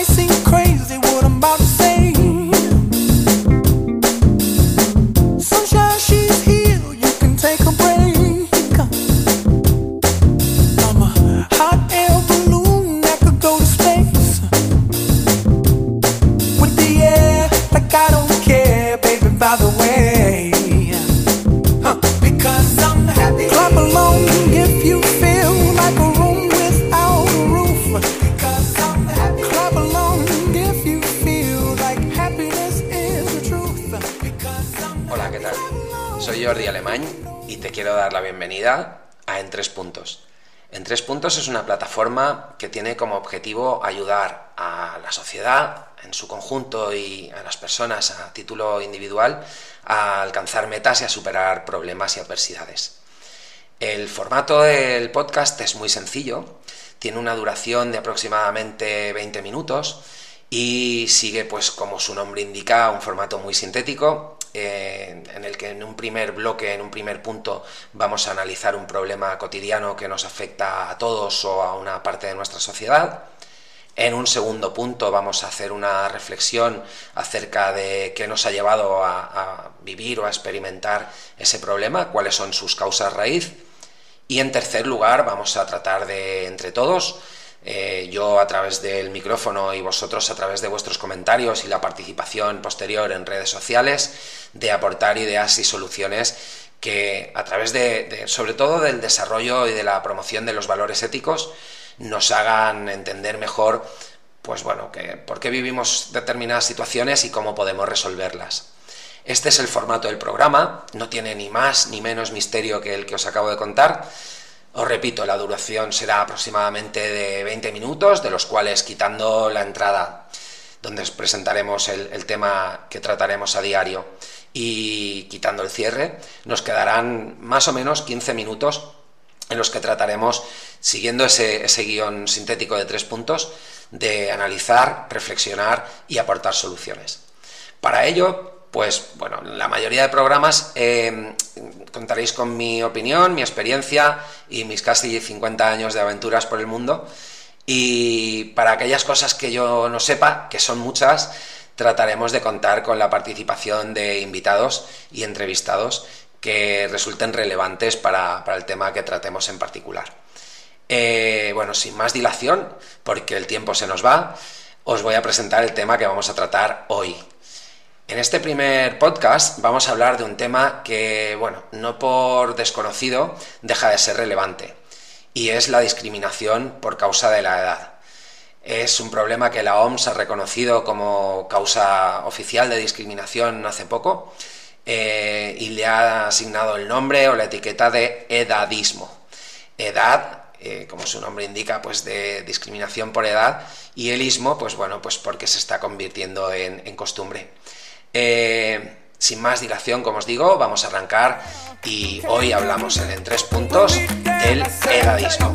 I sing Es una plataforma que tiene como objetivo ayudar a la sociedad en su conjunto y a las personas a título individual a alcanzar metas y a superar problemas y adversidades. El formato del podcast es muy sencillo, tiene una duración de aproximadamente 20 minutos y sigue, pues como su nombre indica, un formato muy sintético eh, en el que en un primer bloque, en un primer punto, vamos a analizar un problema cotidiano que nos afecta a todos o a una parte de nuestra sociedad. En un segundo punto vamos a hacer una reflexión acerca de qué nos ha llevado a, a vivir o a experimentar ese problema, cuáles son sus causas raíz. Y en tercer lugar vamos a tratar de, entre todos, eh, yo a través del micrófono y vosotros a través de vuestros comentarios y la participación posterior en redes sociales, de aportar ideas y soluciones que a través de, de, sobre todo del desarrollo y de la promoción de los valores éticos, nos hagan entender mejor, pues bueno, que por qué vivimos determinadas situaciones y cómo podemos resolverlas. Este es el formato del programa, no tiene ni más ni menos misterio que el que os acabo de contar. Os repito, la duración será aproximadamente de 20 minutos, de los cuales quitando la entrada, donde os presentaremos el, tema que trataremos a diario, y quitando el cierre, nos quedarán más o menos 15 minutos en los que trataremos, siguiendo ese, ese guion sintético de tres puntos, de analizar, reflexionar y aportar soluciones. Para ello, pues bueno, la mayoría de programas eh, contaréis con mi opinión, mi experiencia y mis casi 50 años de aventuras por el mundo. Y para aquellas cosas que yo no sepa, que son muchas, trataremos de contar con la participación de invitados y entrevistados que resulten relevantes para, el tema que tratemos en particular. Eh, bueno, sin más dilación, porque el tiempo se nos va, os voy a presentar el tema que vamos a tratar hoy. En este primer podcast vamos a hablar de un tema que, bueno, no por desconocido deja de ser relevante, y es la discriminación por causa de la edad. Es un problema que la OMS ha reconocido como causa oficial de discriminación hace poco eh, y le ha asignado el nombre o la etiqueta de edadismo. Edad, eh, como su nombre indica, pues de discriminación por edad y el ismo, pues bueno, pues porque se está convirtiendo en, en costumbre. Eh, sin más dilación, como os digo, vamos a arrancar y hoy hablamos en, en tres puntos del edadismo.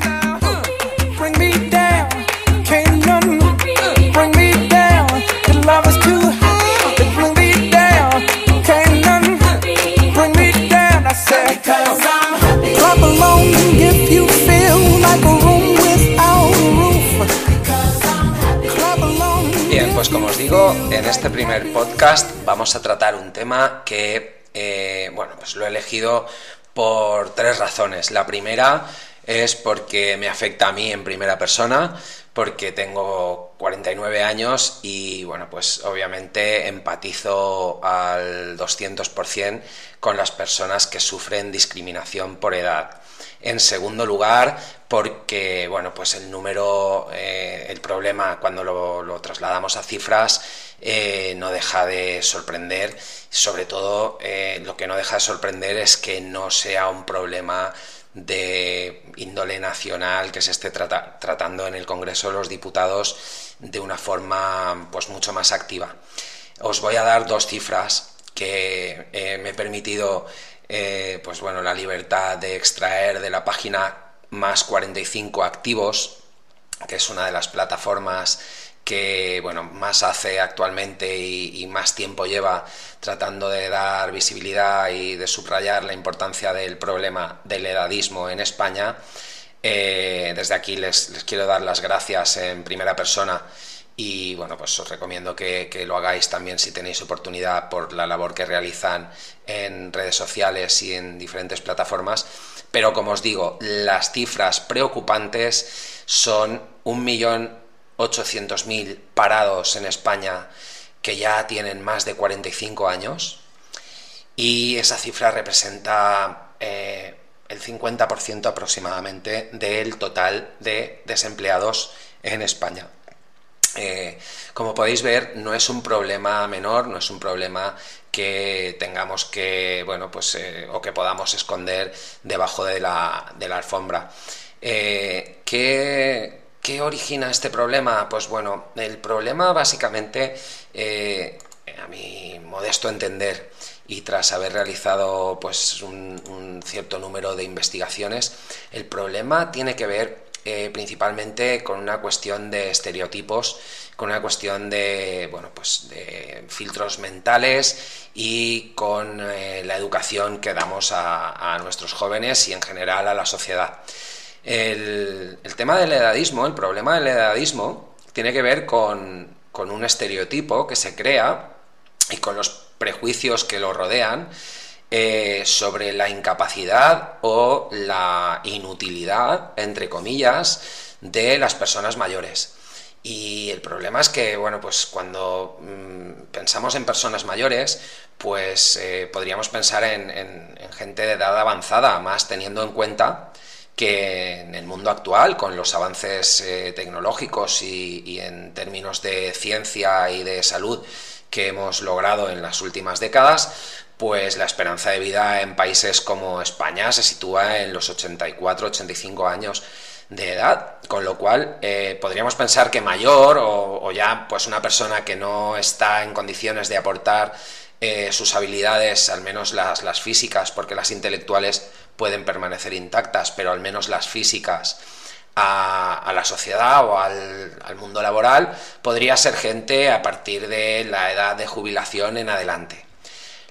Este primer podcast vamos a tratar un tema que, eh, bueno, pues lo he elegido por tres razones. La primera es porque me afecta a mí en primera persona, porque tengo 49 años y, bueno, pues obviamente empatizo al 200% con las personas que sufren discriminación por edad. En segundo lugar, porque bueno, pues el número, eh, el problema cuando lo, trasladamos a cifras eh, no deja de sorprender. Sobre todo, eh, lo que no deja de sorprender es que no sea un problema de índole nacional que se esté trata, tratando en el Congreso de los Diputados de una forma pues mucho más activa. Os voy a dar dos cifras que me he permitido eh, pues bueno, la libertad de extraer de la página más 45 activos, que es una de las plataformas que bueno, más hace actualmente y, más tiempo lleva tratando de dar visibilidad y de subrayar la importancia del problema del edadismo en España. Eh, desde aquí les, quiero dar las gracias en primera persona y bueno, pues os recomiendo que, lo hagáis también si tenéis oportunidad por la labor que realizan en redes sociales y en diferentes plataformas. Pero como os digo, las cifras preocupantes son 1.800.000 parados en España que ya tienen más de 45 años y esa cifra representa eh, el 50% aproximadamente del total de desempleados en España. Eh, como podéis ver, no es un problema menor, no es un problema que tengamos que, bueno, pues, eh, o que podamos esconder debajo de la, alfombra. Eh, ¿qué, origina este problema? Pues bueno, el problema básicamente, a mi modesto entender, y tras haber realizado pues un, un, cierto número de investigaciones, el problema tiene que ver eh, principalmente con una cuestión de estereotipos, con una cuestión de, bueno, pues de filtros mentales y con eh, la educación que damos a, nuestros jóvenes y en general a la sociedad. El, tema del edadismo, el problema del edadismo, tiene que ver con, con un estereotipo que se crea y con los prejuicios que lo rodean eh, sobre la incapacidad o la inutilidad, entre comillas, de las personas mayores. Y el problema es que, bueno, pues cuando mm, pensamos en personas mayores, pues eh, podríamos pensar en, gente de edad avanzada, más teniendo en cuenta que en el mundo actual, con los avances eh, tecnológicos y, en términos de ciencia y de salud que hemos logrado en las últimas décadas, pues la esperanza de vida en países como España se sitúa en los 84-85 años de edad, con lo cual eh, podríamos pensar que mayor o, ya pues una persona que no está en condiciones de aportar eh, sus habilidades, al menos las, físicas, porque las intelectuales pueden permanecer intactas, pero al menos las físicas, a, la sociedad o al, mundo laboral, podría ser gente a partir de la edad de jubilación en adelante.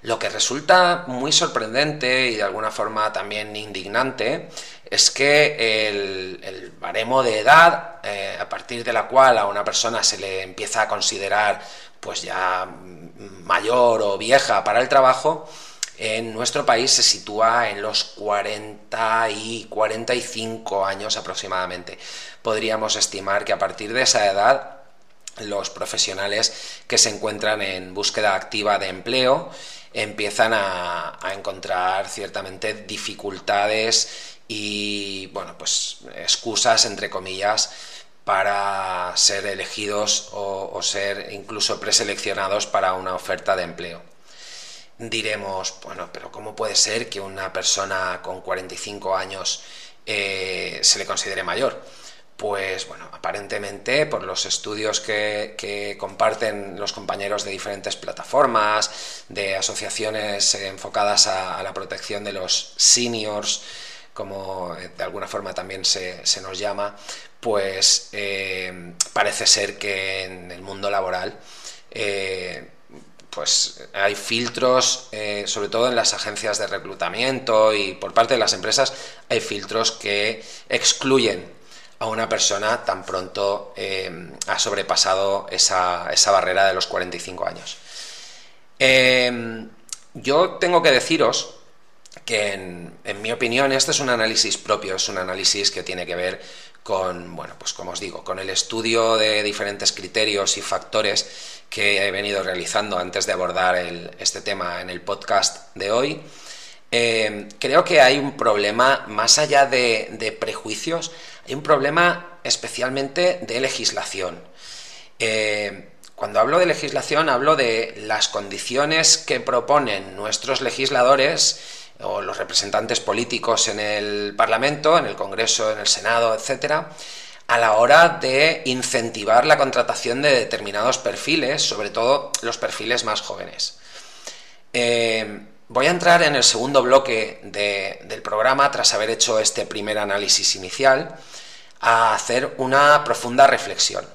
Lo que resulta muy sorprendente y de alguna forma también indignante es que el, baremo de edad eh, a partir de la cual a una persona se le empieza a considerar pues ya mayor o vieja para el trabajo, en nuestro país se sitúa en los 40 y 45 años aproximadamente. Podríamos estimar que a partir de esa edad los profesionales que se encuentran en búsqueda activa de empleo empiezan a, encontrar ciertamente dificultades y, bueno, pues excusas, entre comillas, para ser elegidos o, ser incluso preseleccionados para una oferta de empleo. Diremos, bueno, pero ¿cómo puede ser que una persona con 45 años eh, se le considere mayor? Pues bueno, aparentemente por los estudios que, comparten los compañeros de diferentes plataformas, de asociaciones enfocadas a, la protección de los seniors, como eh, de alguna forma también se, nos llama, pues eh, parece ser que en el mundo laboral eh, pues hay filtros, sobre todo en las agencias de reclutamiento y por parte de las empresas, hay filtros que excluyen a una persona tan pronto eh, ha sobrepasado esa, barrera de los 45 años. Em, yo tengo que deciros que, en, mi opinión, este es un análisis propio, es un análisis que tiene que ver con, bueno, pues como os digo, con el estudio de diferentes criterios y factores que he venido realizando antes de abordar este tema en el podcast de hoy. Em, creo que hay un problema, más allá de prejuicios, hay un problema especialmente de legislación. Eh, cuando hablo de legislación hablo de las condiciones que proponen nuestros legisladores o los representantes políticos en el Parlamento, en el Congreso, en el Senado, etcétera, a la hora de incentivar la contratación de determinados perfiles, sobre todo los perfiles más jóvenes. Eh, voy a entrar en el segundo bloque del programa tras haber hecho este primer análisis inicial a hacer una profunda reflexión.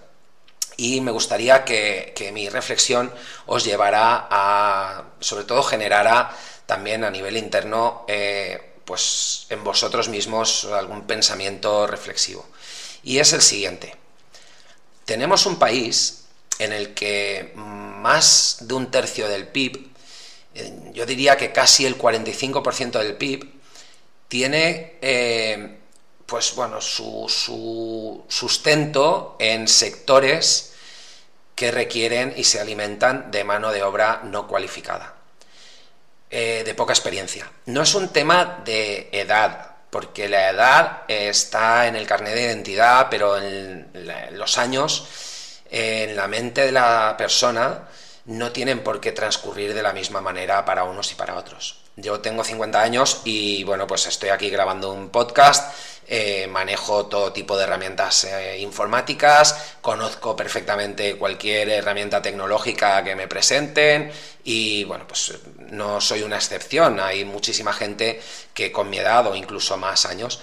Y me gustaría que, mi reflexión os llevara a, sobre todo, generara también a nivel interno, eh, pues en vosotros mismos algún pensamiento reflexivo. Y es el siguiente. tenemos un país en el que más de un tercio del PIB, yo diría que casi el 45% del PIB, tiene eh, pues bueno, su, su, sustento en sectores que requieren y se alimentan de mano de obra no cualificada, eh, de poca experiencia. No es un tema de edad, porque la edad está en el carnet de identidad, pero en los años, en la mente de la persona, no tienen por qué transcurrir de la misma manera para unos y para otros. Yo tengo 50 años y bueno, pues estoy aquí grabando un podcast, eh, manejo todo tipo de herramientas eh, informáticas, conozco perfectamente cualquier herramienta tecnológica que me presenten y bueno, pues no soy una excepción, hay muchísima gente que con mi edad o incluso más años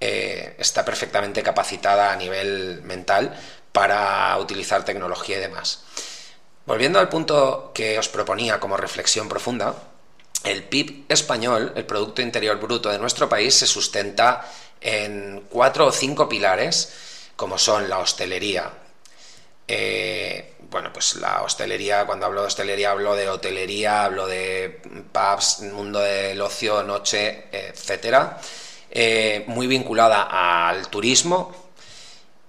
eh, está perfectamente capacitada a nivel mental para utilizar tecnología y demás. Volviendo al punto que os proponía como reflexión profunda, el PIB español, el Producto Interior Bruto de nuestro país, se sustenta en cuatro o cinco pilares, como son la hostelería. Eh, bueno, pues la hostelería, cuando hablo de hostelería, hablo de hotelería, hablo de pubs, mundo del ocio, noche, etcétera. Eh, muy vinculada al turismo.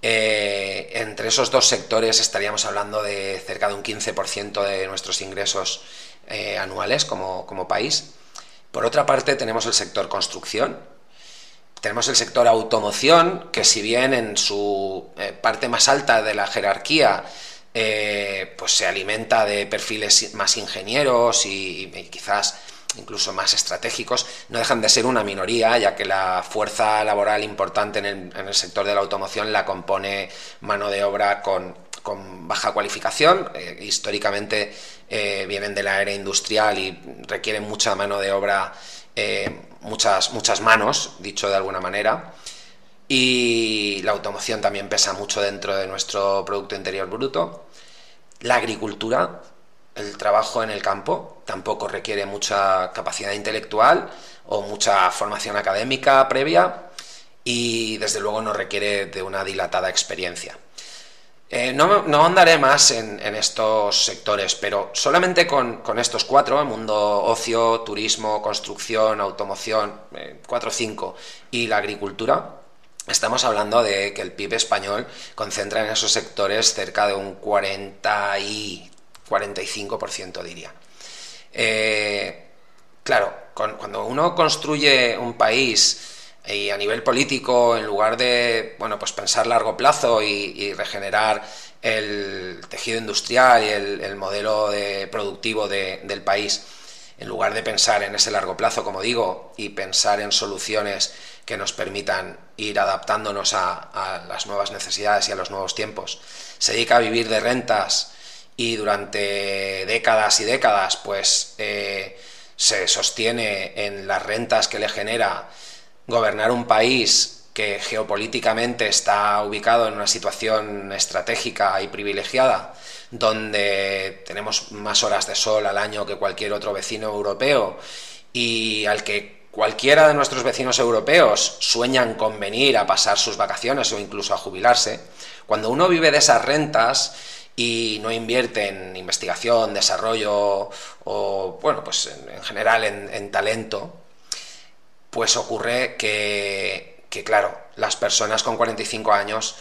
Eh, entre esos dos sectores estaríamos hablando de cerca de un 15% de nuestros ingresos eh, anuales como, país. Por otra parte, tenemos el sector construcción, tenemos el sector automoción, que si bien en su eh, parte más alta de la jerarquía pues se alimenta de perfiles más ingenieros y, quizás incluso más estratégicos, no dejan de ser una minoría, ya que la fuerza laboral importante en el, sector de la automoción la compone mano de obra con con baja cualificación, eh, históricamente eh, vienen de la era industrial y requieren mucha mano de obra, eh, muchas, muchas manos, dicho de alguna manera. Y la automoción también pesa mucho dentro de nuestro Producto Interior Bruto. La agricultura, el trabajo en el campo, tampoco requiere mucha capacidad intelectual o mucha formación académica previa y desde luego no requiere de una dilatada experiencia. Eh, no, no, andaré más en, estos sectores, pero solamente con, estos cuatro, mundo ocio, turismo, construcción, automoción, eh, cuatro o cinco, y la agricultura, estamos hablando de que el PIB español concentra en esos sectores cerca de un 40 y 45%, diría. Eh, claro, cuando uno construye un país y a nivel político, en lugar de bueno, pues pensar largo plazo y, regenerar el tejido industrial y el, modelo de, productivo del país, en lugar de pensar en ese largo plazo, como digo, y pensar en soluciones que nos permitan ir adaptándonos a, las nuevas necesidades y a los nuevos tiempos, se dedica a vivir de rentas y durante décadas y décadas, pues eh, se sostiene en las rentas que le genera gobernar un país que geopolíticamente está ubicado en una situación estratégica y privilegiada, donde tenemos más horas de sol al año que cualquier otro vecino europeo y al que cualquiera de nuestros vecinos europeos sueñan con venir a pasar sus vacaciones o incluso a jubilarse, cuando uno vive de esas rentas y no invierte en investigación, desarrollo o, bueno, pues en, general en talento, pues ocurre que, claro, las personas con 45 años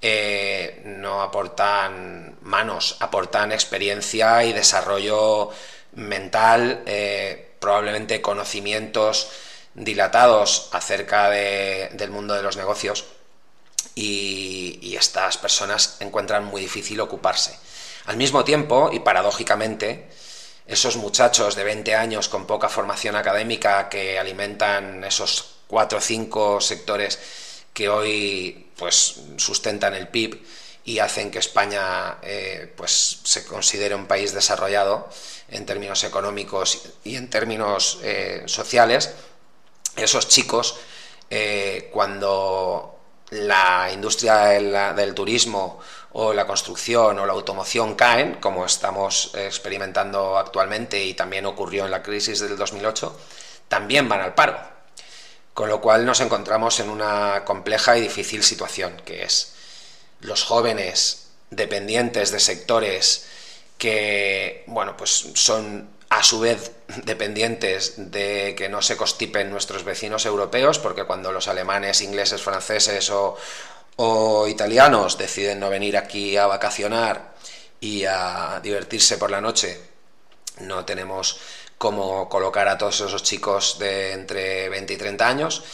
eh, no aportan manos, aportan experiencia y desarrollo mental, eh, probablemente conocimientos dilatados acerca del mundo de los negocios y, estas personas encuentran muy difícil ocuparse. Al mismo tiempo, y paradójicamente, esos muchachos de 20 años con poca formación académica que alimentan esos cuatro o cinco sectores que hoy pues sustentan el PIB y hacen que España eh, pues se considere un país desarrollado en términos económicos y en términos eh, sociales esos chicos eh, cuando la industria del turismo o la construcción o la automoción caen, como estamos experimentando actualmente y también ocurrió en la crisis del 2008, también van al paro. Con lo cual nos encontramos en una compleja y difícil situación, que es los jóvenes dependientes de sectores que, bueno, pues son a su vez dependientes de que no se constipen nuestros vecinos europeos, porque cuando los alemanes, ingleses, franceses o, o italianos deciden no venir aquí a vacacionar y a divertirse por la noche, no tenemos cómo colocar a todos esos chicos de entre 20 y 30 años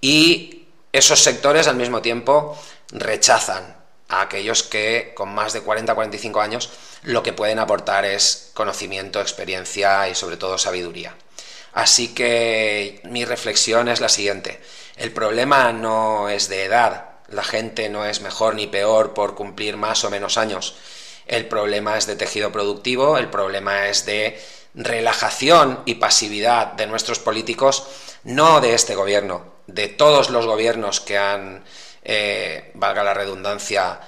y esos sectores al mismo tiempo rechazan a aquellos que con más de 40-45 años lo que pueden aportar es conocimiento, experiencia y sobre todo sabiduría. Así que mi reflexión es la siguiente. El problema no es de edad, la gente no es mejor ni peor por cumplir más o menos años. El problema es de tejido productivo, el problema es de relajación y pasividad de nuestros políticos, no de este gobierno, de todos los gobiernos que han, eh, valga la redundancia,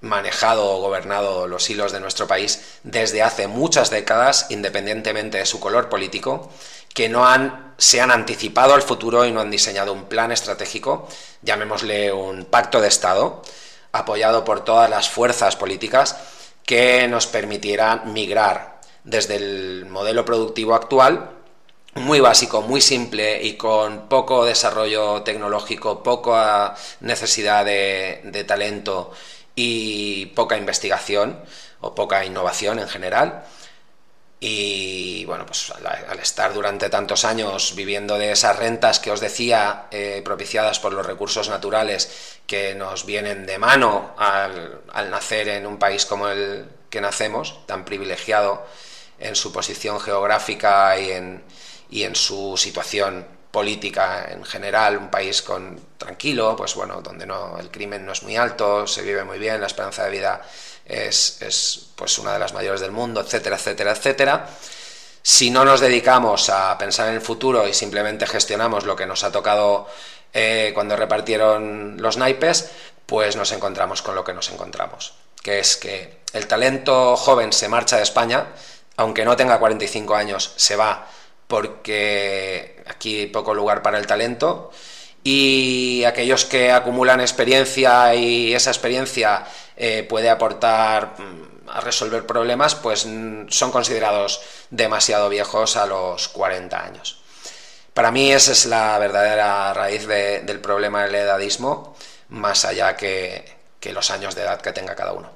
manejado o gobernado los hilos de nuestro país desde hace muchas décadas, independientemente de su color político, que no han, se han anticipado al futuro y no han diseñado un plan estratégico, llamémosle un pacto de Estado, apoyado por todas las fuerzas políticas, que nos permitiera migrar desde el modelo productivo actual, muy básico, muy simple y con poco desarrollo tecnológico, poca necesidad de, talento y poca investigación o poca innovación en general. Y bueno, pues al, estar durante tantos años viviendo de esas rentas que os decía, eh, propiciadas por los recursos naturales que nos vienen de mano al, al nacer en un país como el que nacemos, tan privilegiado en su posición geográfica y en, y en su situación política en general, un país con tranquilo, pues bueno, donde no el crimen no es muy alto, se vive muy bien, la esperanza de vida es, es pues una de las mayores del mundo, etcétera, etcétera, etcétera. Si no nos dedicamos a pensar en el futuro y simplemente gestionamos lo que nos ha tocado eh, cuando repartieron los naipes, pues nos encontramos con lo que nos encontramos, que es que el talento joven se marcha de España, aunque no tenga 45 años, se va porque aquí hay poco lugar para el talento y aquellos que acumulan experiencia y esa experiencia eh, puede aportar mm, a resolver problemas, pues mm, son considerados demasiado viejos a los 40 años. Para mí esa es la verdadera raíz del problema del edadismo, más allá que, que los años de edad que tenga cada uno.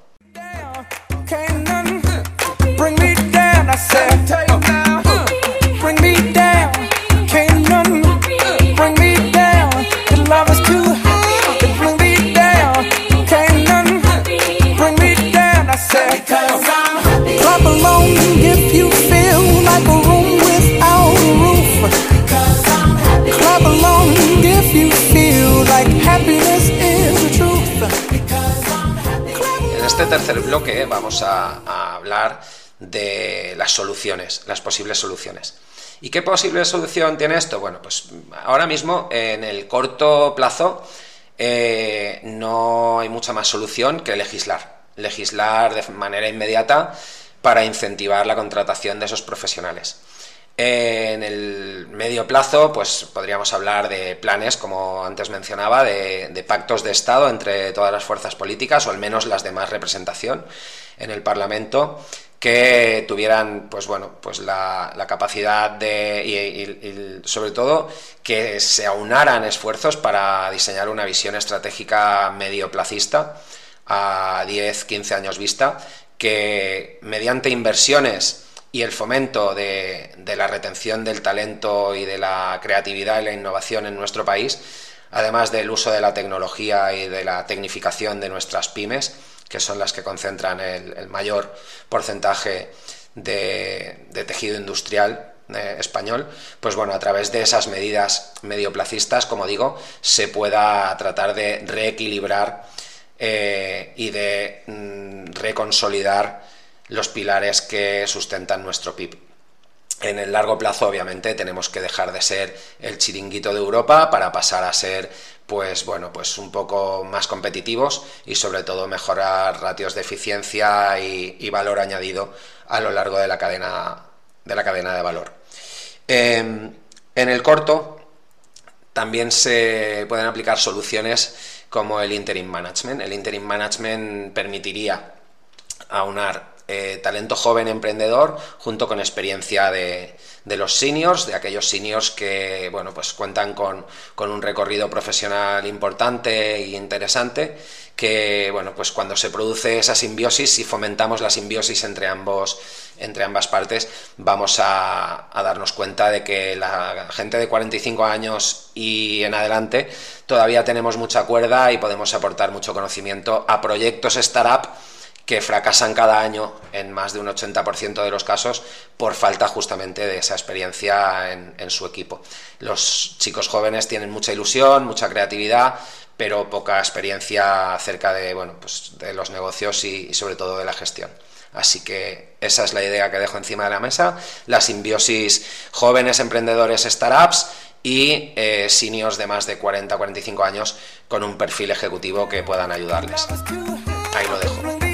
Este tercer bloque vamos a, hablar de las soluciones, las posibles soluciones. ¿Y qué posible solución tiene esto? Bueno, pues ahora mismo en el corto plazo eh, no hay mucha más solución que legislar. Legislar de manera inmediata para incentivar la contratación de esos profesionales. En el medio plazo, pues podríamos hablar de planes, como antes mencionaba, de, pactos de Estado entre todas las fuerzas políticas, o al menos las de más representación en el Parlamento, que tuvieran, pues bueno, pues la, capacidad de, y, sobre todo, que se aunaran esfuerzos para diseñar una visión estratégica medio placista a 10, 15 años vista, que mediante inversiones y el fomento de, la retención del talento y de la creatividad y la innovación en nuestro país, además del uso de la tecnología y de la tecnificación de nuestras pymes, que son las que concentran el, mayor porcentaje de, tejido industrial eh, español, pues bueno, a través de esas medidas medioplacistas, como digo, se pueda tratar de reequilibrar eh, y de mm, reconsolidar los pilares que sustentan nuestro PIB. En el largo plazo, obviamente, tenemos que dejar de ser el chiringuito de Europa para pasar a ser, pues bueno, pues un poco más competitivos y sobre todo mejorar ratios de eficiencia y, valor añadido a lo largo de la cadena de la cadena de valor. Em, en el corto también se pueden aplicar soluciones como el interim management. El interim management permitiría aunar eh, talento joven emprendedor junto con experiencia de, los seniors, de aquellos seniors que bueno, pues cuentan con, con un recorrido profesional importante e interesante que bueno, pues cuando se produce esa simbiosis y fomentamos la simbiosis entre ambos entre ambas partes, vamos a, a, darnos cuenta de que la gente de 45 años y en adelante todavía tenemos mucha cuerda y podemos aportar mucho conocimiento a proyectos startup que fracasan cada año en más de un 80% de los casos por falta justamente de esa experiencia en, su equipo. Los chicos jóvenes tienen mucha ilusión, mucha creatividad, pero poca experiencia acerca de, bueno, pues de los negocios y, sobre todo de la gestión. Así que esa es la idea que dejo encima de la mesa, la simbiosis jóvenes emprendedores startups y eh, de más de 40-45 años con un perfil ejecutivo que puedan ayudarles. Ahí lo dejo.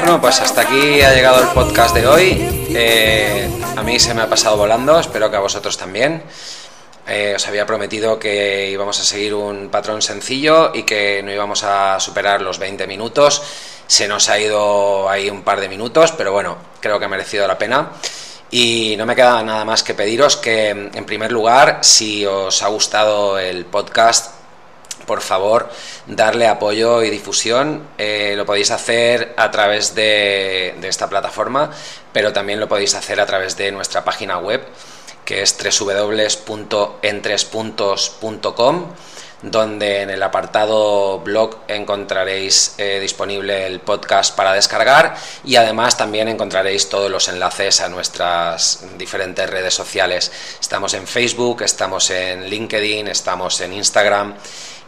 Bueno, pues hasta aquí ha llegado el podcast de hoy. Eh, a mí se me ha pasado volando, espero que a vosotros también. Eh, os había prometido que íbamos a seguir un patrón sencillo y que no íbamos a superar los 20 minutos. Se nos ha ido ahí un par de minutos, pero bueno, creo que ha merecido la pena. Y no me queda nada más que pediros que, en primer lugar, si os ha gustado el podcast, por favor, darle apoyo y difusión. Eh, lo podéis hacer a través de, de, esta plataforma, pero también lo podéis hacer a través de nuestra página web, que es www.entrespuntos.com, donde en el apartado blog encontraréis eh, disponible el podcast para descargar y además también encontraréis todos los enlaces a nuestras diferentes redes sociales. Estamos en Facebook, estamos en LinkedIn, estamos en Instagram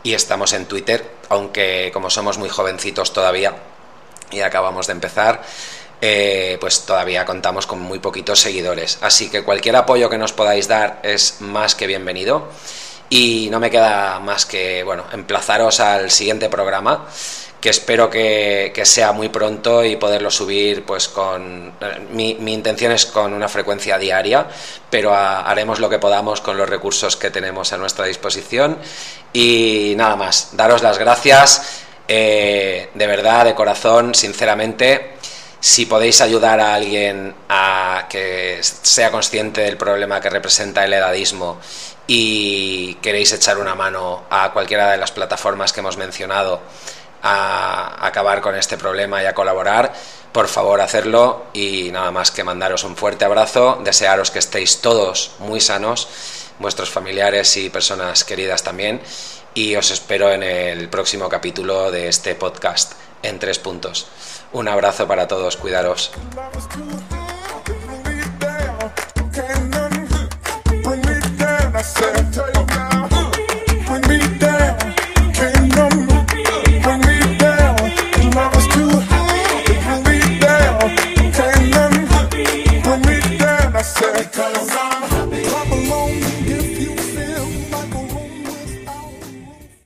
y estamos en Twitter, aunque como somos muy jovencitos todavía y acabamos de empezar, eh, pues todavía contamos con muy poquitos seguidores. Así que cualquier apoyo que nos podáis dar es más que bienvenido. Y no me queda más que bueno, emplazaros al siguiente programa, que espero que, sea muy pronto y poderlo subir pues con mi, mi, intención es con una frecuencia diaria, pero haremos lo que podamos con los recursos que tenemos a nuestra disposición. Y nada más, daros las gracias, eh, de verdad, de corazón, sinceramente si podéis ayudar a alguien a que sea consciente del problema que representa el edadismo y queréis echar una mano a cualquiera de las plataformas que hemos mencionado a acabar con este problema y a colaborar, por favor hacerlo y nada más que mandaros un fuerte abrazo, desearos que estéis todos muy sanos, vuestros familiares y personas queridas también, y os espero en el próximo capítulo de este podcast en tres puntos. Un abrazo para todos, cuidaros.